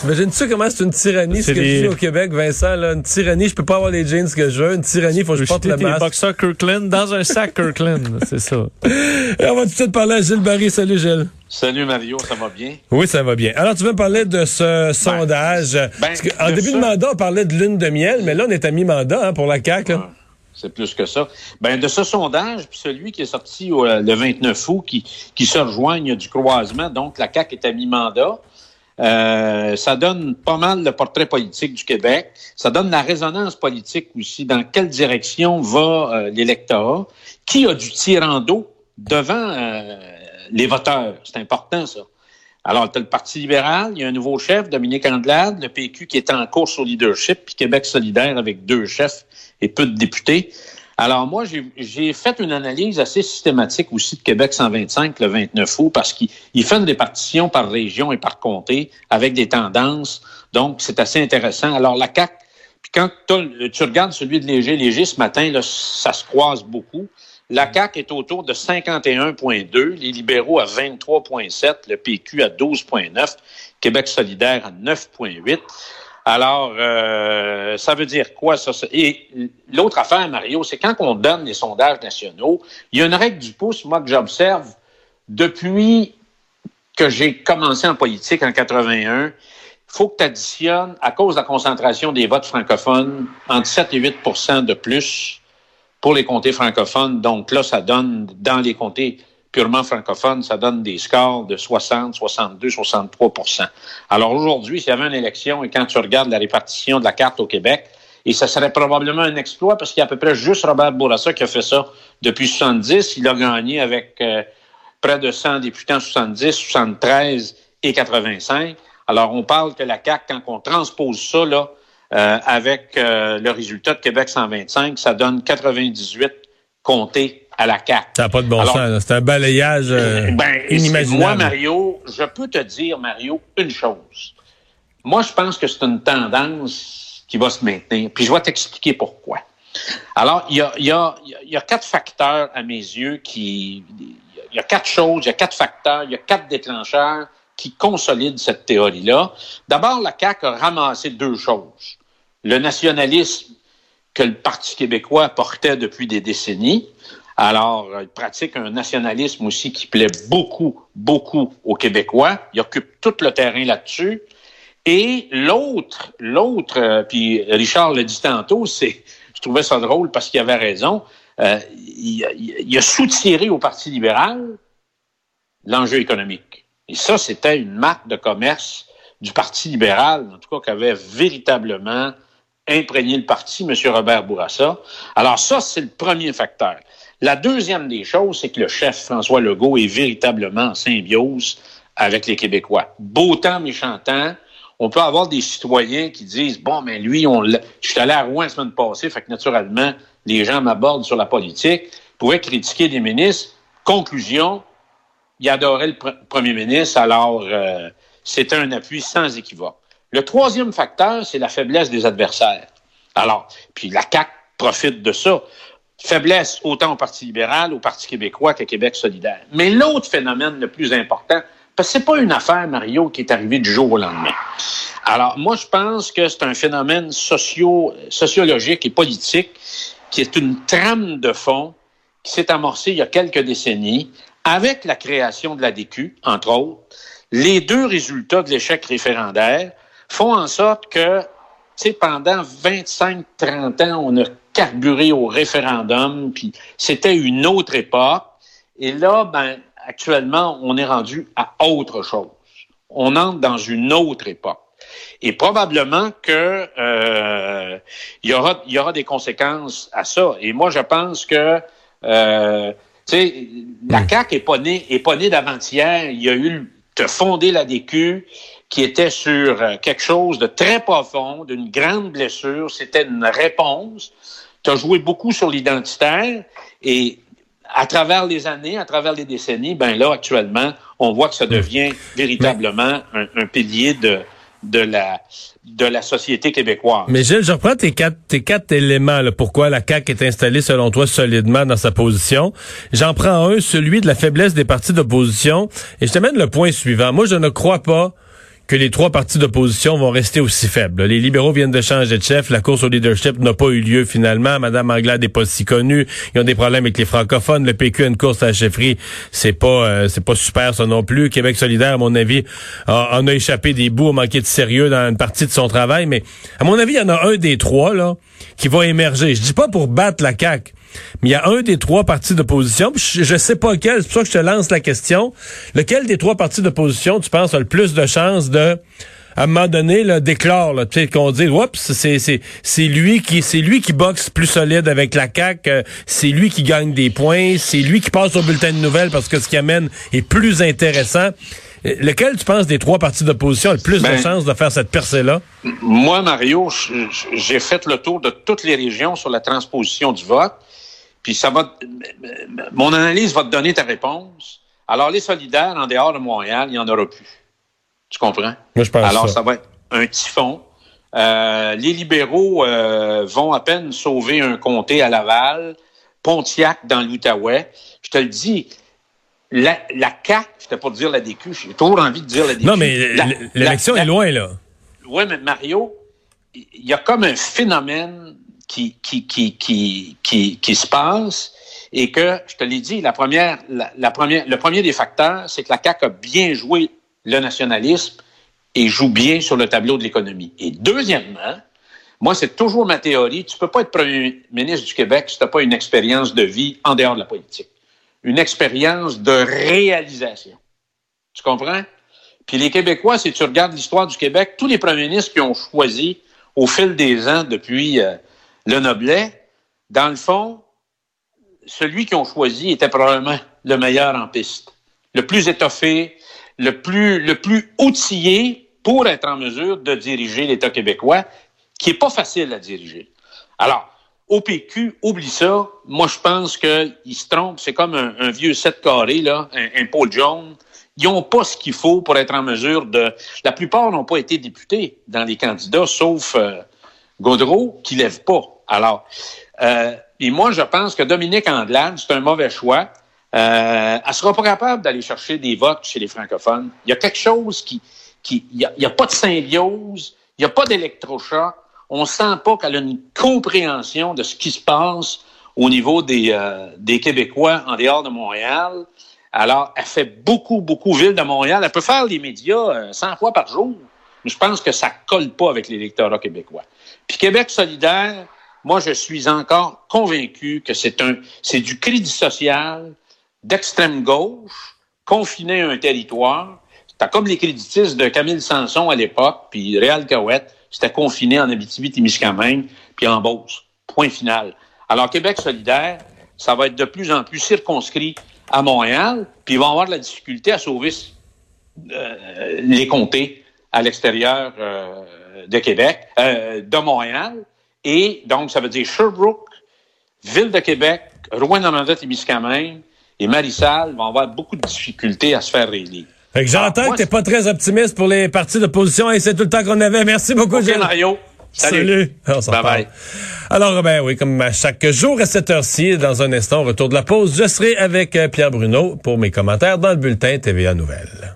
T'imagines-tu comment c'est une tyrannie ce que je dis au Québec, Vincent? Là, une tyrannie, je peux pas avoir les jeans que je veux. Une tyrannie, il faut que je, porte le masque. boxeur Kirkland dans un sac Kirkland, c'est ça. Et on va tout de suite parler à Gilles Barry. Salut Gilles. Salut Mario, ça va bien? Oui, ça va bien. Alors, tu veux me parler de ce ben, sondage? Ben, en début de mandat, on parlait de lune de miel, mais là, on est à mi-mandat hein, pour la CAQ. C'est plus que ça. Ben, de ce sondage, puis celui qui est sorti euh, le 29 août, qui, qui se rejoignent du croisement, donc la CAQ est à mi-mandat. Euh, ça donne pas mal le portrait politique du Québec. Ça donne la résonance politique aussi. Dans quelle direction va euh, l'électorat? Qui a du tirant devant les voteurs? C'est important, ça. Alors, tu as le Parti libéral, il y a un nouveau chef, Dominique Andelade, le PQ qui est en course au leadership, puis Québec solidaire avec deux chefs et peu de députés. Alors moi, j'ai fait une analyse assez systématique aussi de Québec 125 le 29 août parce qu'il fait une répartition par région et par comté avec des tendances. Donc, c'est assez intéressant. Alors, la CAC, puis quand tu regardes celui de Léger, Léger ce matin, là, ça se croise beaucoup. La CAC est autour de 51,2, les libéraux à 23,7, le PQ à 12,9, Québec solidaire à 9,8. Alors, euh, ça veut dire quoi ça? Et l'autre affaire, Mario, c'est quand on donne les sondages nationaux, il y a une règle du pouce, moi, que j'observe depuis que j'ai commencé en politique en 81. Il faut que tu additionnes, à cause de la concentration des votes francophones, entre 7 et 8% de plus pour les comtés francophones. Donc là, ça donne dans les comtés purement francophone, ça donne des scores de 60, 62, 63% Alors aujourd'hui, s'il y avait une élection et quand tu regardes la répartition de la carte au Québec, et ça serait probablement un exploit parce qu'il y a à peu près juste Robert Bourassa qui a fait ça depuis 70. Il a gagné avec euh, près de 100 députés en 70, 73 et 85. Alors, on parle que la CAQ, quand on transpose ça là, euh, avec euh, le résultat de Québec 125, ça donne 98 comtés à la CAQ. Ça n'a pas de bon sens. C'est un balayage euh, ben, inimaginable. Moi, Mario, je peux te dire, Mario, une chose. Moi, je pense que c'est une tendance qui va se maintenir. Puis je vais t'expliquer pourquoi. Alors, il y a, y, a, y a quatre facteurs à mes yeux qui... Il y a quatre choses, il y a quatre facteurs, il y a quatre déclencheurs qui consolident cette théorie-là. D'abord, la CAQ a ramassé deux choses. Le nationalisme que le Parti québécois portait depuis des décennies, alors, il pratique un nationalisme aussi qui plaît beaucoup, beaucoup aux Québécois. Il occupe tout le terrain là-dessus. Et l'autre, l'autre, euh, puis Richard l'a dit tantôt, c'est, je trouvais ça drôle parce qu'il avait raison, euh, il, il, a soutiré au Parti libéral l'enjeu économique. Et ça, c'était une marque de commerce du Parti libéral, en tout cas, qui avait véritablement imprégné le parti, M. Robert Bourassa. Alors ça, c'est le premier facteur. La deuxième des choses, c'est que le chef François Legault est véritablement en symbiose avec les Québécois. Beau temps, méchant temps. On peut avoir des citoyens qui disent bon, mais lui, on je suis allé à Rouen la semaine passée, fait que naturellement, les gens m'abordent sur la politique. Pouvaient critiquer des ministres. Conclusion, il adorait le premier ministre, alors euh, c'était un appui sans équivoque. Le troisième facteur, c'est la faiblesse des adversaires. Alors, puis la CAC profite de ça faiblesse autant au Parti libéral, au Parti québécois qu'à Québec solidaire. Mais l'autre phénomène le plus important, parce que c'est pas une affaire, Mario, qui est arrivée du jour au lendemain. Alors, moi, je pense que c'est un phénomène socio, sociologique et politique qui est une trame de fond qui s'est amorcée il y a quelques décennies avec la création de la DQ, entre autres. Les deux résultats de l'échec référendaire font en sorte que, pendant 25-30 ans, on a carburé au référendum, puis c'était une autre époque. Et là, ben, actuellement, on est rendu à autre chose. On entre dans une autre époque. Et probablement que euh, il y aura il y aura des conséquences à ça. Et moi, je pense que euh, tu sais, la hmm. CAQ est pas née est pas née d'avant-hier. Il y a eu de fonder la DQ qui était sur euh, quelque chose de très profond, d'une grande blessure. C'était une réponse tu as joué beaucoup sur l'identitaire et à travers les années, à travers les décennies, ben là, actuellement, on voit que ça devient véritablement un, pilier de, de la de la société québécoise. Mais Gilles, je reprends tes quatre, tes quatre éléments, là, pourquoi la CAQ est installée, selon toi, solidement dans sa position. J'en prends un, celui de la faiblesse des partis d'opposition, et je te mène le point suivant. Moi, je ne crois pas que les trois partis d'opposition vont rester aussi faibles. Les libéraux viennent de changer de chef. La course au leadership n'a pas eu lieu finalement. Madame Anglade n'est pas si connue. Ils ont des problèmes avec les francophones. Le PQ a une course à la chefferie. C'est pas, euh, c'est pas super ça non plus. Québec solidaire, à mon avis, en a échappé des bouts, a manqué de sérieux dans une partie de son travail. Mais à mon avis, il y en a un des trois là qui va émerger. Je dis pas pour battre la CAQ, mais il y a un des trois partis d'opposition, je, je sais pas quel, c'est pour ça que je te lance la question. Lequel des trois partis d'opposition, tu penses, a le plus de chances de à un moment donné, là, déclare, là, qu'on dit, oups, c'est, lui qui, c'est lui qui boxe plus solide avec la CAQ, euh, c'est lui qui gagne des points, c'est lui qui passe au bulletin de nouvelles parce que ce qui amène est plus intéressant. Euh, lequel, tu penses, des trois partis d'opposition a le plus de ben, chances de faire cette percée-là? Moi, Mario, j'ai fait le tour de toutes les régions sur la transposition du vote. Puis ça va, mon analyse va te donner ta réponse. Alors, les solidaires, en dehors de Montréal, il n'y en aura plus. Tu comprends? Moi, je pense Alors, ça. va être un typhon. Euh, les libéraux euh, vont à peine sauver un comté à Laval, Pontiac dans l'Outaouais. Je te le dis, la, la CAQ, c'était pour dire la DQ, j'ai toujours envie de dire la DQ. Non, mais l'élection est loin, là. Oui, mais Mario, il y a comme un phénomène qui, qui, qui, qui, qui, qui se passe et que, je te l'ai dit, la première, la, première, le premier des facteurs, c'est que la CAQ a bien joué le nationalisme et joue bien sur le tableau de l'économie. Et deuxièmement, moi, c'est toujours ma théorie, tu peux pas être premier ministre du Québec si tu n'as pas une expérience de vie en dehors de la politique. Une expérience de réalisation. Tu comprends? Puis les Québécois, si tu regardes l'histoire du Québec, tous les premiers ministres qui ont choisi au fil des ans depuis euh, le Noblet, dans le fond, celui qu'ils ont choisi était probablement le meilleur en piste, le plus étoffé, le plus, le plus outillé pour être en mesure de diriger l'État québécois, qui est pas facile à diriger. Alors, au PQ, oublie ça. Moi, je pense qu'ils se trompent. C'est comme un, vieux set carré, là, un, un pôle jaune. Ils n'ont pas ce qu'il faut pour être en mesure de... La plupart n'ont pas été députés dans les candidats, sauf euh, Gaudreau, qui lève pas. Alors, euh, et moi, je pense que Dominique Andelade, c'est un mauvais choix. Euh, elle sera pas capable d'aller chercher des votes chez les francophones. Il y a quelque chose qui... qui il n'y a, a, pas de symbiose, il n'y a pas d'électrochoc. On sent pas qu'elle a une compréhension de ce qui se passe au niveau des, euh, des Québécois en dehors de Montréal. Alors, elle fait beaucoup, beaucoup ville de Montréal. Elle peut faire les médias 100 euh, fois par jour, mais je pense que ça colle pas avec l'électorat québécois. Puis Québec solidaire, moi, je suis encore convaincu que c'est un, c'est du crédit social d'extrême gauche confiné à un territoire. C'était comme les créditistes de Camille Sanson à l'époque, puis Réal Cahouette, c'était confiné en Abitibi-Témiscamingue, puis en Beauce. Point final. Alors, Québec solidaire, ça va être de plus en plus circonscrit à Montréal, puis ils vont avoir de la difficulté à sauver euh, les comtés à l'extérieur euh, de Québec, euh, de Montréal. Et donc, ça veut dire Sherbrooke, Ville de Québec, Rouen-Noranda-Témiscamingue et Marissal vont avoir beaucoup de difficultés à se faire réélire. Fait que j'entends que t'es pas très optimiste pour les partis d'opposition et c'est tout le temps qu'on avait. Merci beaucoup, okay, Mario. Salut. Salut. bye bye. Alors, ben oui, comme à chaque jour à cette heure-ci, dans un instant, retour de la pause, je serai avec euh, Pierre Bruno pour mes commentaires dans le bulletin TVA Nouvelles.